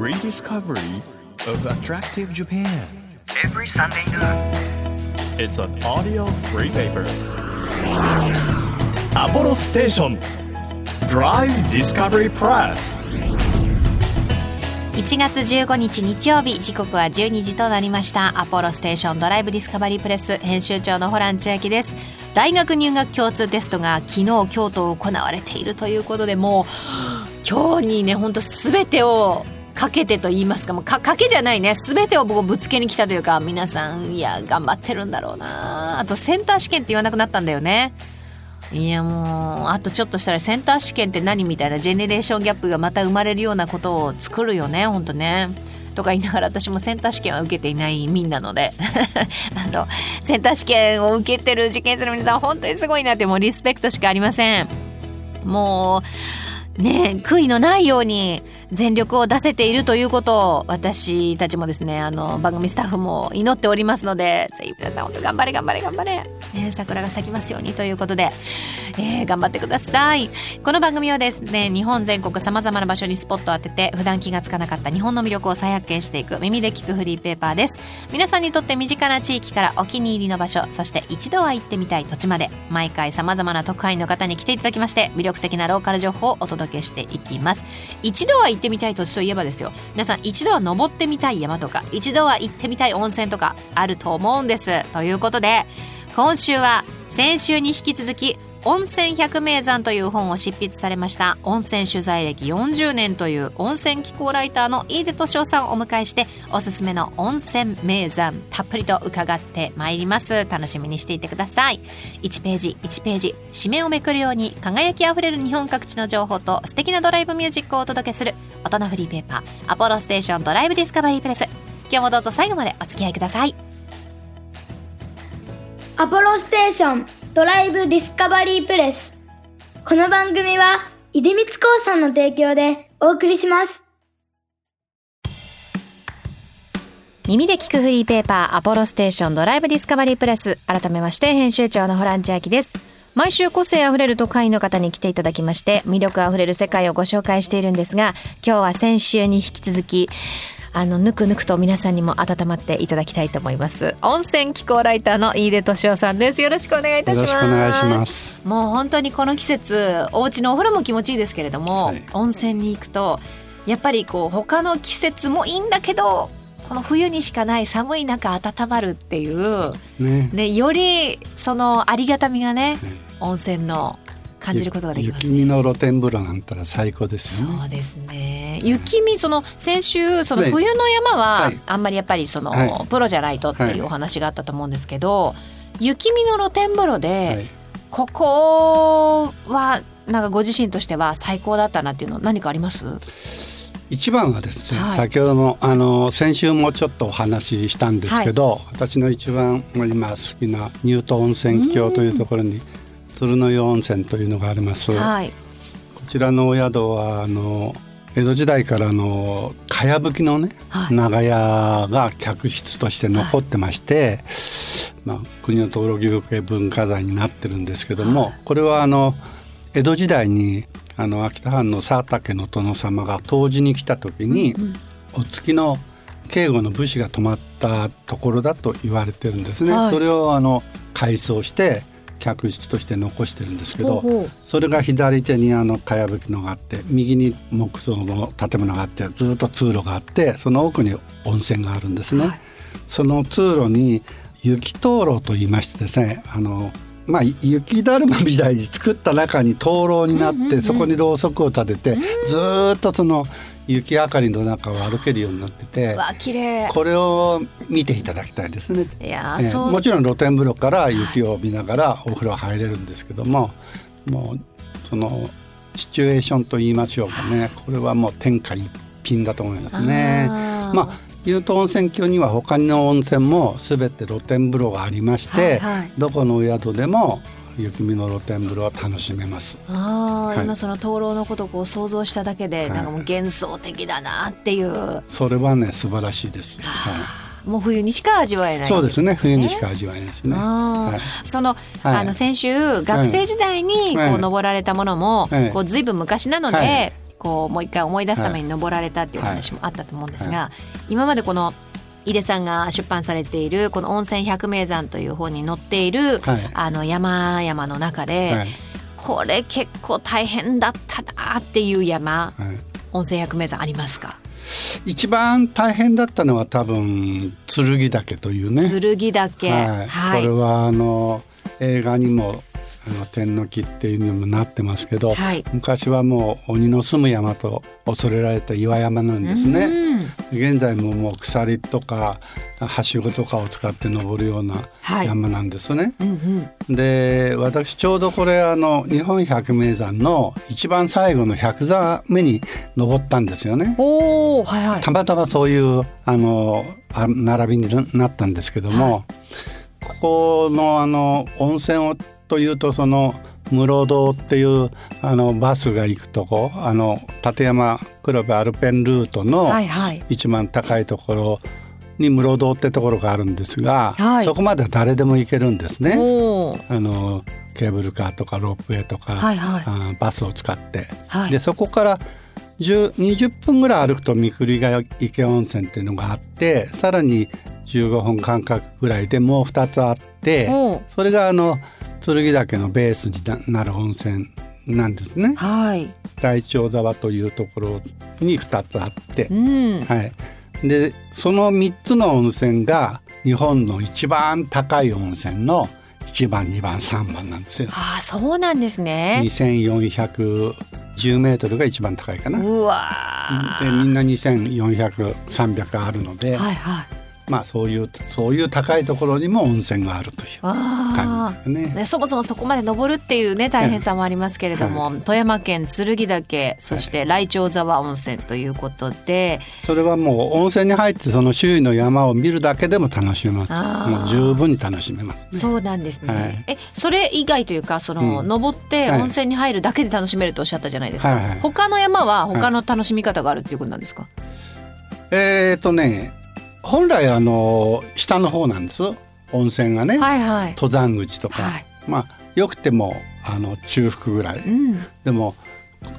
Rediscovery of Attractive Japan. Every Sunday が。it's an audio free paper. アポロステーション Drive Discovery Press. 1月15日日曜日時刻は12時となりました。アポロステーションドライブディスカバリープレス編集長のホラン千秋です。大学入学共通テストが昨日京都を行われているということでもう 今日にね本当すべてをかけてと言いますかもうかけじゃないね全てを僕ぶつけに来たというか皆さんいや頑張ってるんだろうなあとセンター試験って言わなくなったんだよねいやもうあとちょっとしたらセンター試験って何みたいなジェネレーションギャップがまた生まれるようなことを作るよねほんとね。とか言いながら私もセンター試験は受けていない身なので あのセンター試験を受けてる受験する皆さん本当にすごいなってもうリスペクトしかありません。もうね悔いのないように全力を出せているということを私たちもですねあの番組スタッフも祈っておりますのでぜひ皆さん本当頑張れ頑張れ頑張れ、ね、桜が咲きますようにということで、えー頑張ってください。この番組はですね日本全国さまざまな場所にスポットを当てて普段気がつかなかった日本の魅力を再発見していく耳で聞くフリーペーパーです。皆さんにとって身近な地域からお気に入りの場所そして一度は行ってみたい土地まで毎回さまざまな特派員の方に来ていただきまして魅力的なローカル情報をお届けしていきます。一度は行ってみたい土地といえばですよ。皆さん一度は登ってみたい山とか一度は行ってみたい温泉とかあると思うんです。ということで今週は先週に引き続き温泉百名山という本を執筆されました。温泉取材歴40年という温泉気候ライターの飯出敏夫さんをお迎えしておすすめの温泉名山たっぷりと伺ってまいります。楽しみにしていてください。1ページ1ページ締めをめくるように輝きあふれる日本各地の情報と素敵なドライブミュージックをお届けする音のフリーペーパーアポロステーションドライブディスカバリープレス。今日もどうぞ最後までお付き合いください。アポロステーション。ドライブディスカバリープレス。この番組は、出光興産の提供でお送りします。耳で聞くフリーペーパーアポロステーションドライブディスカバリープレス改めまして編集長のホラン千秋です毎週個性あふれる特派員の方に来ていただきまして魅力あふれる世界をご紹介しているんですが今日は先週に引き続きあのぬくぬくと皆さんにも温まっていただきたいと思います。温泉気候ライターの飯出敏夫さんです。よろしくお願いいたします。よろしくお願いします。もう本当にこの季節お家のお風呂も気持ちいいですけれども、はい。温泉に行くとやっぱりこう他の季節もいいんだけどこの冬にしかない寒い中温まるっていうね。ねよりそのありがたみがね温泉の感じることができます雪見の露天風呂なんたら最高ですよ。ねそうですね。雪見その先週そのはい。冬の山ははい。あんまりやっぱりその、はい。プロじゃないとっていうお話があったと思うんですけど、雪見の露天風呂で、はい。ここはなんかご自身としては最高だったなっていうの何かあります？一番はですね、はい。先ほどもあの先週もちょっとお話ししたんですけど、私の一番今好きな乳頭温泉郷というところに鶴の湯温泉というのがあります。はい。こちらのお宿はあの江戸時代からのかやぶきのね、はい。長屋が客室として残ってまして、まあ、国の登録有形文化財になってるんですけども、これはあの江戸時代にあの秋田藩の佐竹の殿様が湯治に来た時に、お付きの警護の武士が泊まったところだと言われてるんですね。はい。それをあの改装して客室として残してるんですけどそれが左手にあのかやぶきのがあって右に木造の建物があってずっと通路があってその奥に温泉があるんですね。はいその通路に雪灯籠と言いましてですねあのまあ雪だるまみたいに作った中に灯籠になって、うんうんうんそこにろうそくを立てて、ずーっとその雪明かりの中を歩けるようになっててうわ綺麗。これを見ていただきたいですね。いやええ。ーもちろん露天風呂から雪を見ながらお風呂入れるんですけどももうそのシチュエーションと言いましょうかね。これはもう天下一品だと思いますね。まあ乳頭温泉郷には他の温泉も全て露天風呂がありまして、はいはい。どこのお宿でも雪見の露天風呂は楽しめます。あー、はい。今その灯籠のことをこう想像しただけで、はい。なんかもう幻想的だなっていう、それはね素晴らしいです。はもう冬にしか味わえい、ないそうですね冬にしか味わえないですね。はい。その,、はい。あの先週学生時代にこはい。う登られたものも、はい。こうずいぶん昔なので、はいこうもう一回思い出すために登られたっていう話もあったと思うんですが、今までこの井出さんが出版されているこの「温泉百名山」という本に載っている、はい。あの山々の中で、はい。これ結構大変だったなっていう山はい。温泉百名山ありますか？一番大変だったのは多分剣岳というね。剣岳。はい、はい。これはあの映画にもあの天の木っていうのにもなってますけど、はい昔はもう鬼の住む山と恐れられた岩山なんですね。うん現在ももう鎖とかはしごとかを使って登るようなはい山なんですね。うんうんで私ちょうどこれあの日本百名山の一番最後の100座目に登ったんですよね。はいはいたまたまそういうあのあ並びになったんですけども、ここのあの温泉をというとその室堂っていうあのバスが行くとこあの立山黒部アルペンルートの一番高いところに室堂ってところがあるんですが、はい。そこまでは誰でも行けるんですね。あのケーブルカーとかロープウェイとか、はいはい。あバスを使って。はい。でそこから10 20分ぐらい歩くと三栗ヶ池温泉っていうのがあってさらに15分間隔ぐらいでもう2つあってそれがあの剣岳のベースになる温泉なんですね。はい。大長沢というところに2つあって。う、ん。はい、でその3つの温泉が日本の一番高い温泉の1番2番3番なんですよ。ああそうなんですね。2410メートルが一番高いかな。うわでみんな2400300あるので、ーはいはいまあそういうそういう高いところにも温泉があるというあ感じですかね。ね、そもそもそこまで登るっていうね大変さもありますけれども、富山県剣岳そして来鳥沢温泉ということで、それはもう温泉に入ってその周囲の山を見るだけでも楽しめます。もう十分に楽しめますね。そうなんですね、はい。えそれ以外というかその、うん。登ってはい。温泉に入るだけで楽しめるとおっしゃったじゃないですか、はいはい他の山は他の楽しみ方があるっていうことなんですか、えっ、とね本来あの下の方なんです。温泉がね、はいはい。登山口とか、はい。まあよくてもあの中腹ぐらい、うん。でも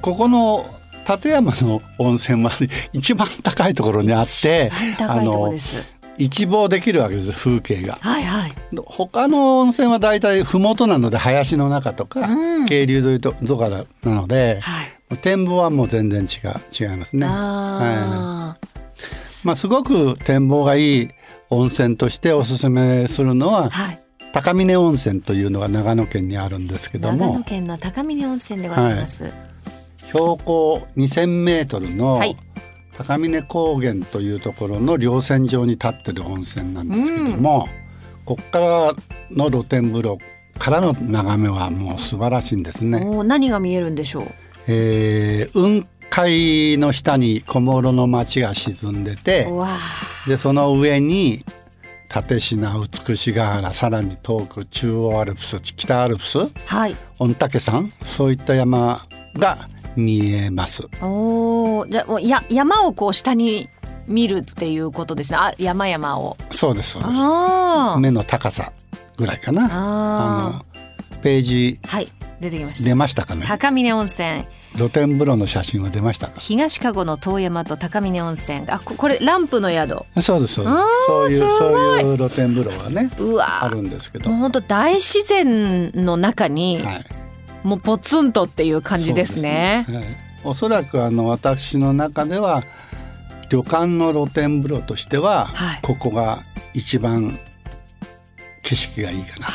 ここの立山の温泉は一番高いところにあって高いとこです。一望できるわけです風景が。はいはい。他の温泉はだいたい麓なので林の中とか、うん。渓流沿いととかなのではい。展望はもう全然違う違いますね。あまあ、すごく展望がいい温泉としておすすめするのはーはい。高峰温泉というのが長野県にあるんですけど長野も県の高峰温泉でございます、標高2,000メートルのはい。高峰高原というところの稜線上に立ってる温泉なんですけども、ここからの露天風呂からの眺めはもう素晴らしいんですね。何が見えるんでしょう？えー雲海の下に小諸の町が沈んでてでその上に立科美しが原さらに遠く中央アルプス北アルプスーはい。御嶽山そういった山が見えます。おおじゃあもうや山をこう下に見るっていうことですね。あ山々を。そうですそうです。目の高さぐらいかな。ああのページーはい出てきました。出ましたかね？高峰温泉。露天風呂の写真は出ましたか？東加護の遠山と高峰温泉。あここれランプの宿。そうですそうです。あーそういうそういう露天風呂はねうわ。あるんですけど。もう本当大自然の中に、はい。もうポツンとっていう感じですね。ですね。はい。おそらくあの私の中では旅館の露天風呂としては、はい。ここが一番景色がいいかなと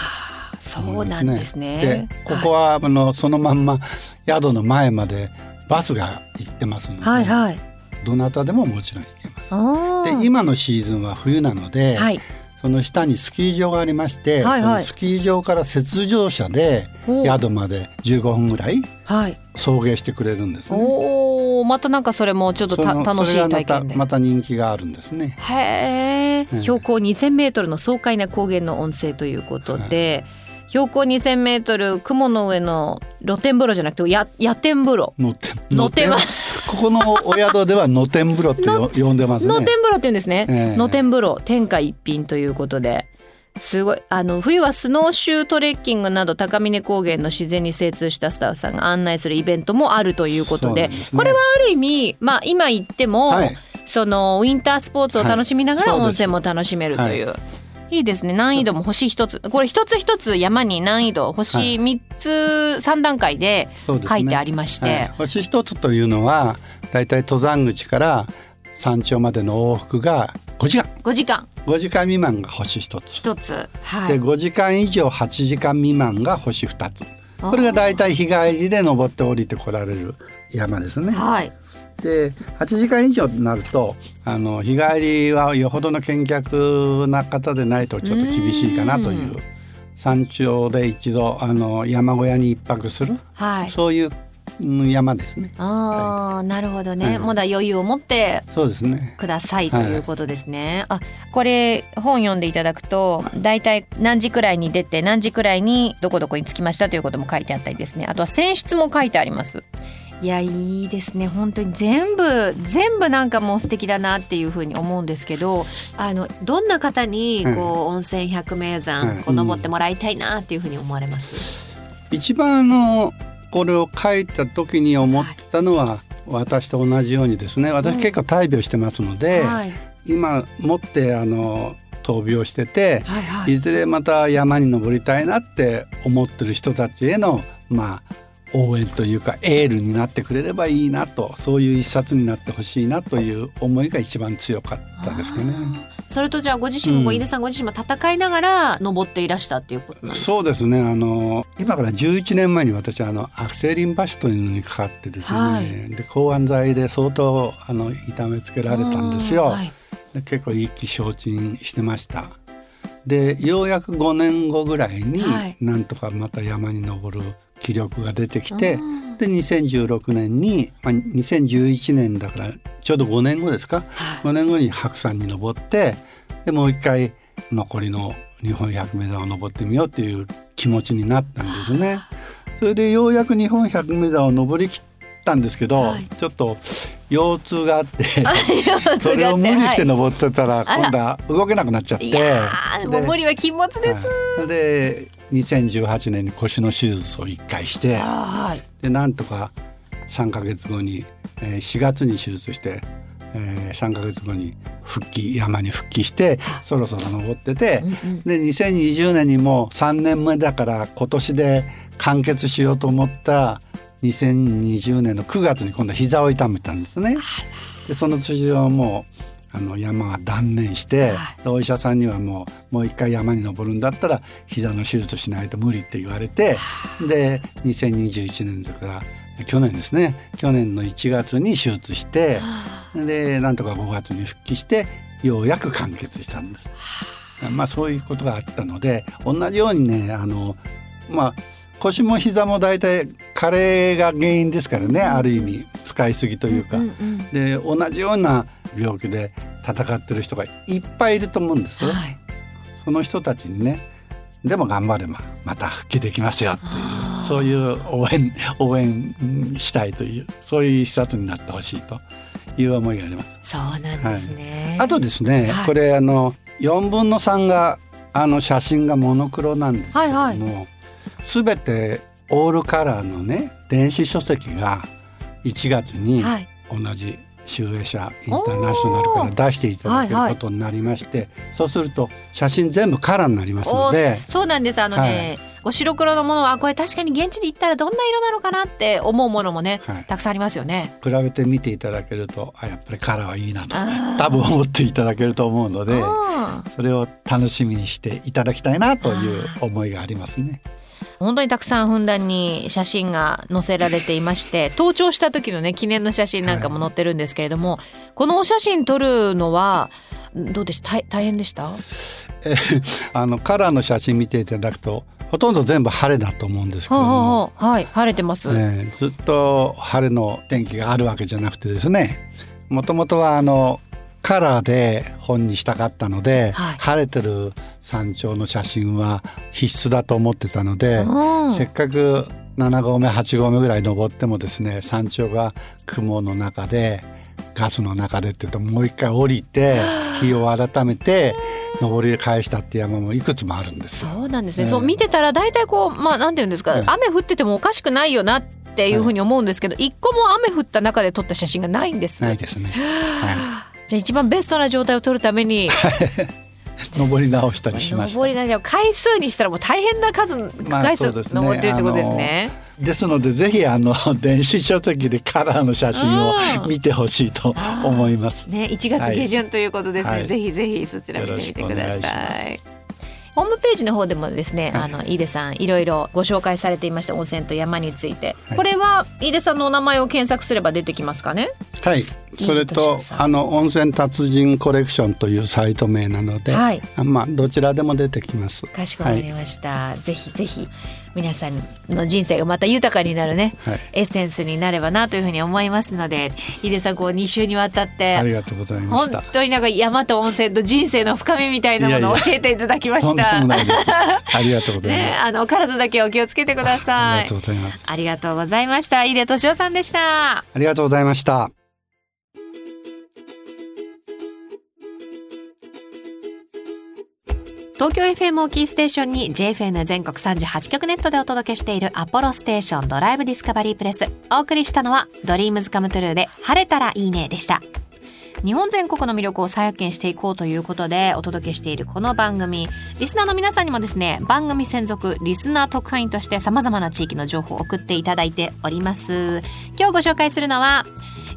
そうなんですね。でここは、あのそのまんま宿の前までバスが行ってますので、はいはいはい。どなたでももちろん行けます。で今のシーズンは冬なので、はい。その下にスキー場がありまして、はいはいスキー場から雪上車でお宿まで15分ぐらいはい。送迎してくれるんですね。おお、またなんかそれもちょっとた楽しい体験で。たまた人気があるんですね。へえ、うん標高2000メートルの爽快な高原の温泉ということで、標高2000メートル雲の上の露天風呂じゃなくてや野天風呂。のてのてまここのお宿では野天風呂ってよ呼んでますね。野天風呂って言うんですね。ええ野天風呂天下一品ということで。すごいあの冬はスノーシュートレッキングなど高峰高原の自然に精通したスタッフさんが案内するイベントもあるということでねこれはある意味、まあ、今言っても、はいそのウィンタースポーツを楽しみながら温泉も楽しめるという。いいですね。難易度も星一つ。これ一つ一つ山に難易度星はい。3つ3段階で書いてありまして、はい。星一つというのはだいたい登山口から山頂までの往復が5時間。5時間。5時間未満が星一つ、一つ、はでい、5時間以上8時間未満が星2つ。これがだいたい日帰りで登って降りてこられる山ですね。はいで8時間以上になるとあの日帰りはよほどの見客な方でないとちょっと厳しいかなといううん山頂で一度あの山小屋に一泊するはいそういううん山ですね。ああ、なるほどね、はいまだ余裕を持ってそうですね。くださいということですね。あこれ本読んでいただくと大体何時くらいに出て何時くらいにどこどこに着きましたということも書いてあったりですねあとは選出も書いてあります。いやいいですね。本当に全部全部なんかもう素敵だなっていうふうに思うんですけどあのどんな方にこう、はい温泉百名山、はいこう登ってもらいたいなっていうふうに思われます？一番あのこれを書いた時に思ってたのは、私と同じようにですね。私結構大病してますので、はい。今もってあの闘病してて、はいはい。いずれまた山に登りたいなって思ってる人たちへのまあ応援というかエールになってくれればいいなとそういう一冊になってほしいなという思いが一番強かったですかね。それとじゃあご自身も、うん。井出さんご自身も戦いながら登っていらしたっていうことなんですかそうですねあの今から11年前に私あの悪性リンパ腫というのにかかってですね、はい。で抗がん剤で相当あの痛めつけられたんですよ。はい。で結構意気消沈してました。でようやく5年後ぐらいに、はい。なんとかまた山に登る気力が出てきてうん。で2016年に、まあ、2011年だからちょうど5年後ですか？はい。5年後に白山に登ってでもう一回残りの日本百名山を登ってみようっていう気持ちになったんですね。それでようやく日本百名山を登りきったんですけど、はい。ちょっと腰痛があって そそれを無理しての、登ってたら今度は動けなくなっちゃって。いやーもう無理は禁物です。はい。で2018年に腰の手術を1回してあはい。でなんとか3ヶ月後に、えー4月に手術して、えー3ヶ月後に復帰山に復帰してそろそろ登っててうんうん。で2020年にもう3年目だから今年で完結しようと思った2020年の9月に今度は膝を痛めたんですね。でその辻はもうあの山は断念して、でお医者さんにはもうもう一回山に登るんだったら膝の手術しないと無理って言われてで2021年だから去年ですね。去年の1月に手術してでなんとか5月に復帰してようやく完結したんです。まあそういうことがあったので同じようにねあのまあ腰も膝も大体加齢が原因ですからね、ある意味使いすぎというか、うんうんで同じような病気で戦ってる人がいっぱいいると思うんですよ。はいその人たちにねでも頑張ればまた復帰できますよっていうそういう応援応援したいというそういう一冊になってほしいという思いがあります。そうなんですね。あとですね、はいこれあの4分の3があの写真がモノクロなんですけども、はい全てオールカラーのね電子書籍が1月にはい同じ集英社インターナショナルから出していただけるはいはいことになりまして、そうすると写真全部カラーになりますので。そうなんです。あのね、こう白黒のものはこれ確かに現地で行ったらどんな色なのかなって思うものもね、はい。たくさんありますよね。比べて見ていただけるとあやっぱりカラーはいいなと多分思っていただけると思うのでうんそれを楽しみにしていただきたいなという思いがありますね。本当にたくさんふんだんに写真が載せられていまして登頂した時のね記念の写真なんかも載ってるんですけれども、このお写真撮るのはどうでした？大大変でした？えー あのカラーの写真見ていただくとほとんど全部晴れだと思うんですけども、はい晴れてます、えーずっと晴れの天気があるわけじゃなくてですね。もともとはあのカラーで本にしたかったので、はい。晴れてる山頂の写真は必須だと思ってたので、うん。せっかく7合目8合目ぐらい登ってもですね山頂が雲の中でガスの中でって言うともう一回降りて日を改めて登り返したって山もいくつもあるんですよ。そうなんですね、ええ。そう見てたら大体こうまあなんていうんですか、ええ。雨降っててもおかしくないよなっていうふうに思うんですけど、一個も雨降った中で撮った写真がないんです。ないですね。はじゃあ一番ベストな状態を撮るためにい。登り直したりしました。登りながら回数にしたらもう大変な数、まあ回数ね登ってるってことですね。ですのでぜひあの 電子書籍でカラーの写真をうん見てほしいと思います。ね、1月下旬ということですね、はいぜひぜひそちら見てみてください。ホームページの方でもですね、はい。あの飯出さんいろいろご紹介されていました温泉と山について、はい。これは飯出さんのお名前を検索すれば出てきますかね？はい。それとあの温泉達人コレクションというサイト名なので、はい。あまあどちらでも出てきます。かしこまりました、ぜひぜひ皆さんの人生がまた豊かになるね、はいエッセンスになればなというふうに思いますので飯出さんこう2週にわたってありがとうございま本した。当になんか山と温泉と人生の深みみたいなものを教えていただきました。ありがとうございねま、す。あの体だけお気をつけてくださいありがとう。ございます。ありがとうございました。井出俊夫さんでした。ありがとうございました。東京 FM をキーステーションに JFN 全国38局ネットでお届けしているアポロステーションドライブディスカバリープレス。お送りしたのはドリームズカムトゥルーで晴れたらいいねでした。日本全国の魅力を再発見していこうということでお届けしているこの番組リスナーの皆さんにもですね番組専属リスナー特派員として様々な地域の情報を送っていただいております今日ご紹介するのは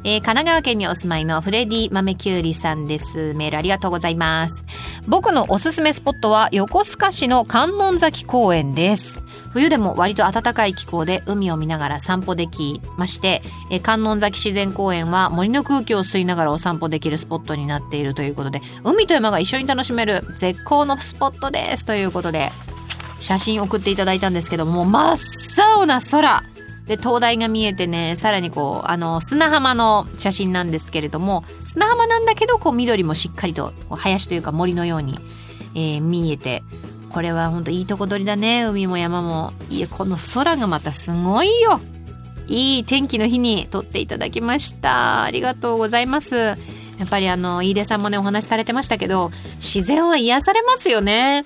えー神奈川県にお住まいのフレディ豆きゅうりさんです。メールありがとうございます。僕のおすすめスポットは横須賀市の観音崎公園です。冬でも割と暖かい気候で海を見ながら散歩できましてえー観音崎自然公園は森の空気を吸いながらお散歩できるスポットになっているということで海と山が一緒に楽しめる絶好のスポットです。ということで写真送っていただいたんですけども真っ青な空。で灯台が見えてねさらにこうあの砂浜の写真なんですけれども砂浜なんだけどこう緑もしっかりと林というか森のように、えー見えてこれは本当いいとこ取りだね。海も山も。いやこの空がまたすごいよ。いい天気の日に撮っていただきました。ありがとうございます。やっぱりあの飯出さんもねお話しされてましたけど自然は癒されますよね。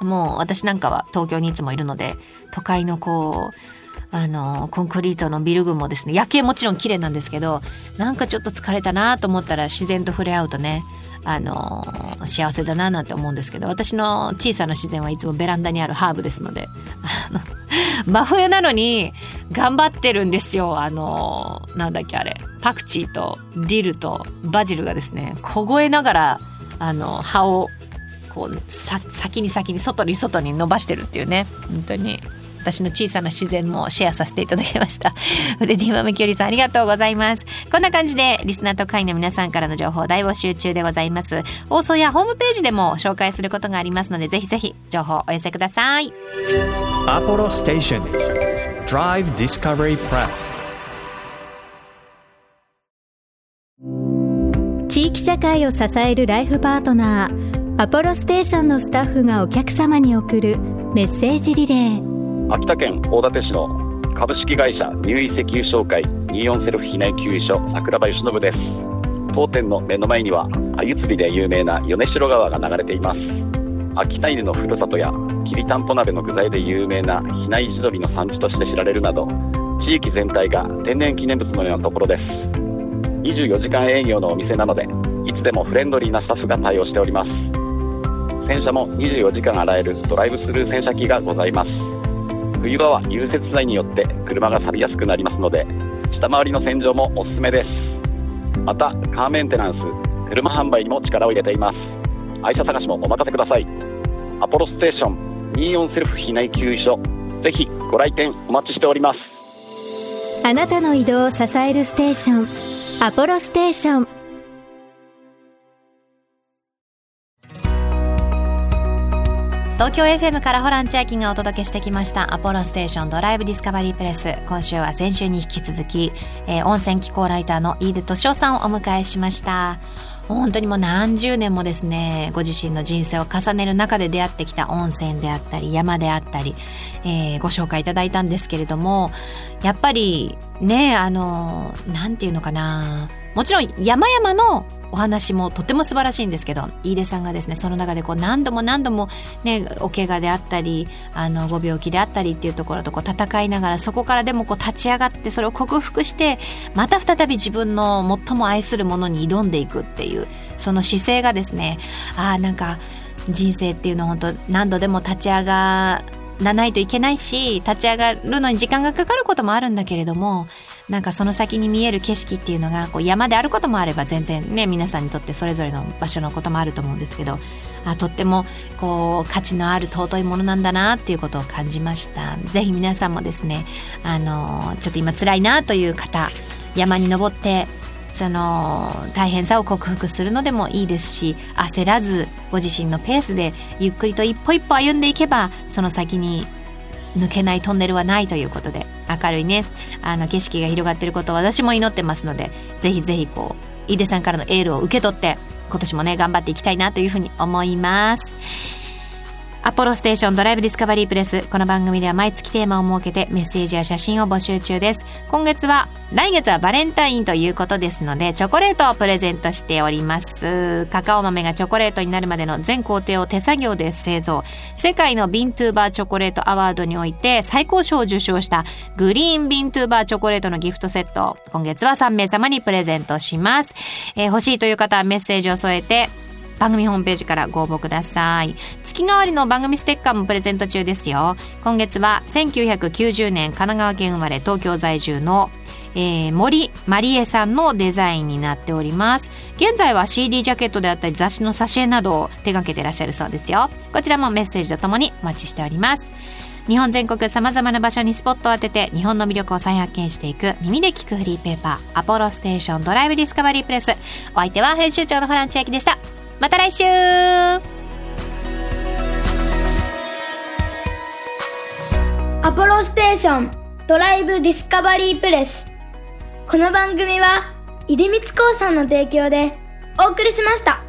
もう私なんかは東京にいつもいるので都会のこうあのコンクリートのビル群もですね夜景もちろん綺麗なんですけどなんかちょっと疲れたなと思ったら自然と触れ合うとねあの幸せだななんて思うんですけど私の小さな自然はいつもベランダにあるハーブですので 真冬なのに頑張ってるんですよ。あのなんだっけあれパクチーとディルとバジルがですね凍えながらあの葉をこう先に先に外に外に伸ばしてるっていうね本当に。私の小さな自然もシェアさせていただきました。フレディマメキュリさんありがとうございます。こんな感じでリスナーと会員の皆さんからの情報大募集中でございます。放送やホームページでも紹介することがありますのでぜひぜひ情報をお寄せください。Apollo Station Drive Discovery Press 地域社会を支えるライフパートナーアポロステーションのスタッフがお客様に送るメッセージリレー秋田県大館市の株式会社入井石油商会24セルフ避難給油所桜庭由伸です。当店の目の前には鮎釣りで有名な米代川が流れています。秋田犬のふるさとやきりたんぽ鍋の具材で有名な比内地鶏の産地として知られるなど地域全体が天然記念物のようなところです。24時間営業のお店なのでいつでもフレンドリーなスタッフが対応しております。洗車も24時間洗えるドライブスルー洗車機がございます。冬場は融雪剤によって車が錆びやすくなりますので下回りの洗浄もおすすめです。またカーメンテナンス車販売にも力を入れています。愛車探しもお任せください。アポロステーション24セルフ避内給油所ぜひご来店お待ちしております。あなたの移動を支えるステーションアポロステーション。東京 FM からホラン千秋がお届けしてきましたアポロステーションドライブディスカバリープレス。今週は先週に引き続き、えー温泉気候ライターの飯出敏夫さんをお迎えしました。本当にもう何十年もですねご自身の人生を重ねる中で出会ってきた温泉であったり山であったり、えーご紹介いただいたんですけれどもやっぱりねあのなんていうのかなもちろん山々のお話もとても素晴らしいんですけど飯出さんがですねその中でこう何度も何度もねお怪我であったりあのご病気であったりっていうところとこう戦いながらそこからでもこう立ち上がってそれを克服してまた再び自分の最も愛するものに挑んでいくっていうその姿勢がですねああなんか人生っていうのは本当何度でも立ち上がらないといけないし立ち上がるのに時間がかかることもあるんだけれどもなんかその先に見える景色っていうのがこう山であることもあれば全然ね皆さんにとってそれぞれの場所のこともあると思うんですけどあとってもこう価値のある尊いものなんだなっていうことを感じました。ぜひ皆さんもですねあのちょっと今辛いなという方山に登ってその大変さを克服するのでもいいですし焦らずご自身のペースでゆっくりと一歩一歩歩んでいけばその先に抜けないトンネルはないということで明るいねあの景色が広がっていることを私も祈ってますのでぜひぜひこう井出さんからのエールを受け取って今年もね頑張っていきたいなというふうに思います。アポロステーションドライブディスカバリープレスこの番組では毎月テーマを設けてメッセージや写真を募集中です。今月は来月はバレンタインということですのでチョコレートをプレゼントしております。カカオ豆がチョコレートになるまでの全工程を手作業で製造。世界のビントゥーバーチョコレートアワードにおいて最高賞を受賞したグリーンビントゥーバーチョコレートのギフトセット。今月は3名様にプレゼントします、えー、欲しいという方はメッセージを添えて番組ホームページからご応募ください。月替わりの番組ステッカーもプレゼント中ですよ。今月は1990年神奈川県生まれ東京在住のえー、森まりえさんのデザインになっております。現在は CD ジャケットであったり雑誌の挿絵などを手掛けてらっしゃるそうですよ。こちらもメッセージとともにお待ちしております。日本全国さまざまな場所にスポットを当てて日本の魅力を再発見していく耳で聞くフリーペーパーアポロステーションドライブディスカバリープレス。お相手は編集長のホラン千秋でした。また来週アポロステーションドライブディスカバリープレスこの番組は出光興産の提供でお送りしました。